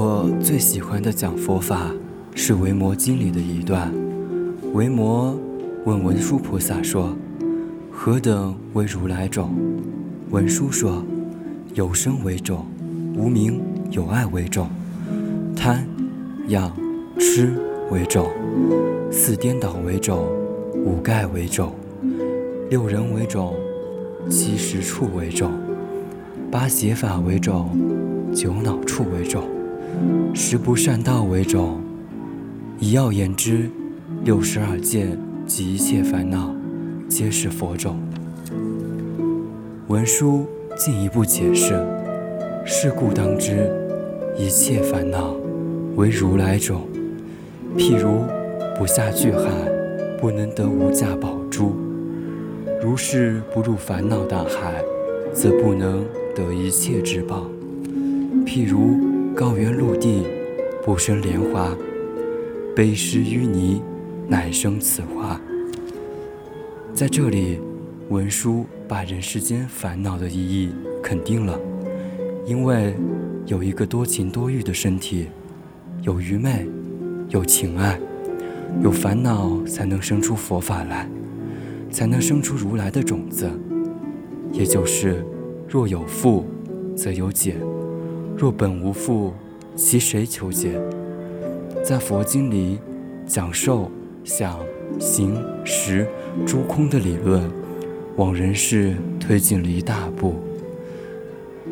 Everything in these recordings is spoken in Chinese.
我最喜欢的讲佛法是《维摩经》里的一段。维摩问文殊菩萨说：“何等为如来种？”文殊说：“有生为种，无名有爱为种，贪、养、痴为种，四颠倒为种，五盖为种，六人为种，七十处为种，八邪法为种，九脑处为种。”十不善道为种，以要言之，六十二界及一切烦恼，皆是佛种。文殊进一步解释：是故当知，一切烦恼为如来种。譬如不下巨海，不能得无价宝珠；如是不入烦恼大海，则不能得一切之宝。譬如。高原陆地，不生莲花；悲失淤泥，乃生此花。在这里，文殊把人世间烦恼的意义肯定了，因为有一个多情多欲的身体，有愚昧，有情爱，有烦恼，才能生出佛法来，才能生出如来的种子。也就是，若有父，则有解。若本无父，其谁求解？在佛经里讲受、想、行、识诸空的理论，往人世推进了一大步。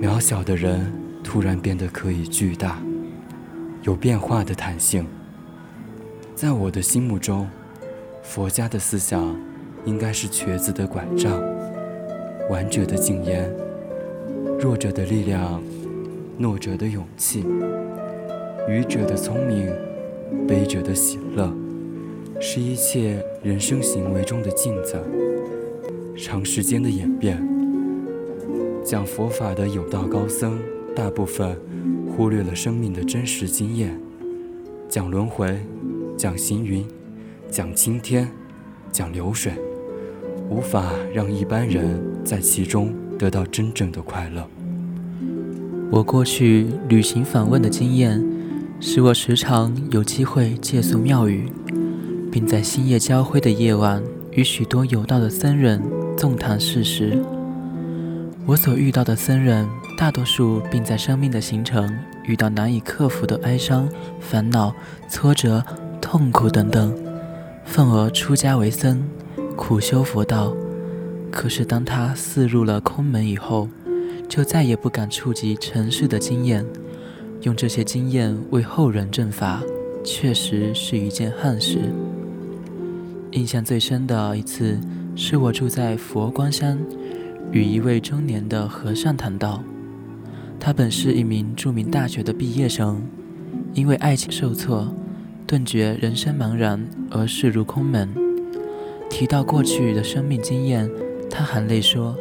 渺小的人突然变得可以巨大，有变化的弹性。在我的心目中，佛家的思想应该是瘸子的拐杖，顽者的禁烟，弱者的力量。懦者的勇气，愚者的聪明，悲者的喜乐，是一切人生行为中的镜子。长时间的演变，讲佛法的有道高僧，大部分忽略了生命的真实经验。讲轮回，讲行云，讲青天，讲流水，无法让一般人在其中得到真正的快乐。我过去旅行访问的经验，使我时常有机会借宿庙宇，并在星夜交辉的夜晚与许多有道的僧人纵谈事实。我所遇到的僧人，大多数并在生命的行程遇到难以克服的哀伤、烦恼、挫折、痛苦等等，愤而出家为僧，苦修佛道。可是当他寺入了空门以后，就再也不敢触及尘世的经验，用这些经验为后人正法，确实是一件憾事。印象最深的一次，是我住在佛光山，与一位中年的和尚谈到。他本是一名著名大学的毕业生，因为爱情受挫，顿觉人生茫然而逝入空门。提到过去的生命经验，他含泪说。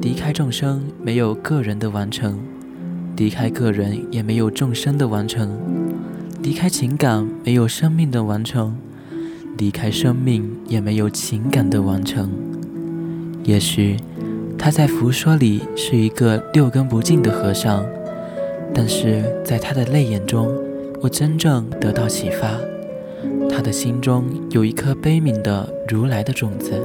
离开众生，没有个人的完成；离开个人，也没有众生的完成；离开情感，没有生命的完成；离开生命，也没有情感的完成。也许他在佛说里是一个六根不净的和尚，但是在他的泪眼中，我真正得到启发。他的心中有一颗悲悯的如来的种子，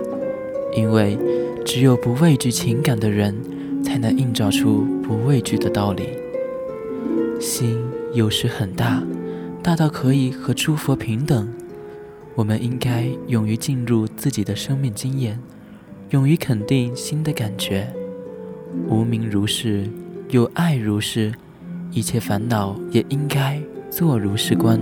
因为。只有不畏惧情感的人，才能映照出不畏惧的道理。心有时很大，大到可以和诸佛平等。我们应该勇于进入自己的生命经验，勇于肯定新的感觉。无名如是，有爱如是，一切烦恼也应该做如是观。